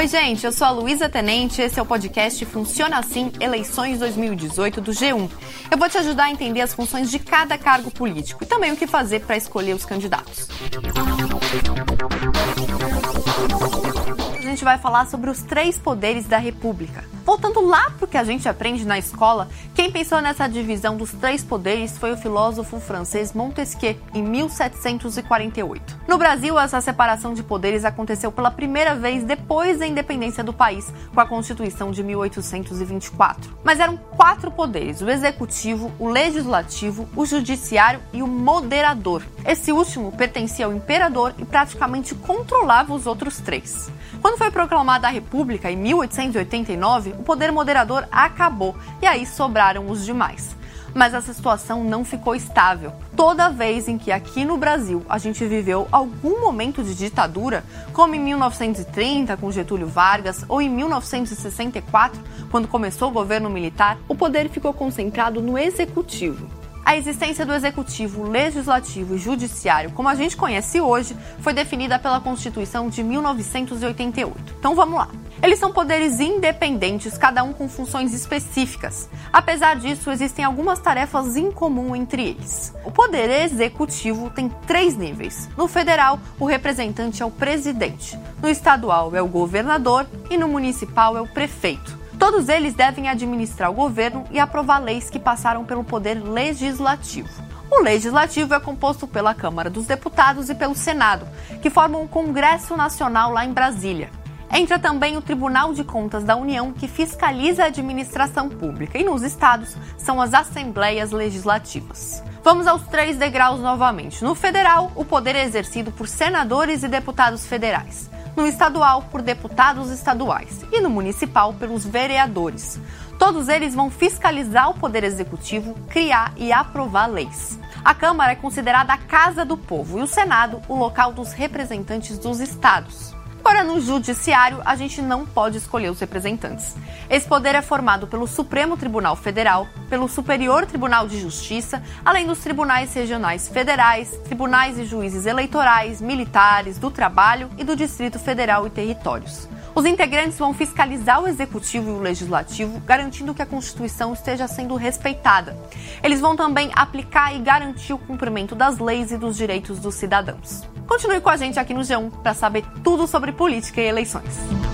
Oi, gente, eu sou a Luísa Tenente, esse é o podcast Funciona Assim Eleições 2018 do G1. Eu vou te ajudar a entender as funções de cada cargo político e também o que fazer para escolher os candidatos. A gente vai falar sobre os três poderes da República. Voltando lá para o que a gente aprende na escola, quem pensou nessa divisão dos três poderes foi o filósofo francês Montesquieu, em 1748. No Brasil, essa separação de poderes aconteceu pela primeira vez depois da independência do país, com a Constituição de 1824. Mas eram quatro poderes: o executivo, o legislativo, o judiciário e o moderador. Esse último pertencia ao imperador e praticamente controlava os outros três. Quando foi proclamada a República em 1889, o poder moderador acabou e aí sobraram os demais. Mas essa situação não ficou estável. Toda vez em que aqui no Brasil a gente viveu algum momento de ditadura, como em 1930 com Getúlio Vargas ou em 1964, quando começou o governo militar, o poder ficou concentrado no executivo. A existência do executivo, legislativo e judiciário, como a gente conhece hoje, foi definida pela Constituição de 1988. Então vamos lá. Eles são poderes independentes, cada um com funções específicas. Apesar disso, existem algumas tarefas em comum entre eles. O poder executivo tem três níveis. No federal, o representante é o presidente. No estadual, é o governador. E no municipal, é o prefeito. Todos eles devem administrar o governo e aprovar leis que passaram pelo poder legislativo. O legislativo é composto pela Câmara dos Deputados e pelo Senado, que formam um Congresso Nacional lá em Brasília. Entra também o Tribunal de Contas da União, que fiscaliza a administração pública, e nos estados são as assembleias legislativas. Vamos aos três degraus novamente. No federal, o poder é exercido por senadores e deputados federais no estadual por deputados estaduais e no municipal pelos vereadores. Todos eles vão fiscalizar o Poder Executivo, criar e aprovar leis. A Câmara é considerada a casa do povo e o Senado o local dos representantes dos estados. Agora, no Judiciário, a gente não pode escolher os representantes. Esse poder é formado pelo Supremo Tribunal Federal, pelo Superior Tribunal de Justiça, além dos tribunais regionais federais, tribunais e juízes eleitorais, militares, do trabalho e do Distrito Federal e Territórios. Os integrantes vão fiscalizar o executivo e o legislativo, garantindo que a Constituição esteja sendo respeitada. Eles vão também aplicar e garantir o cumprimento das leis e dos direitos dos cidadãos. Continue com a gente aqui no G1 para saber tudo sobre política e eleições.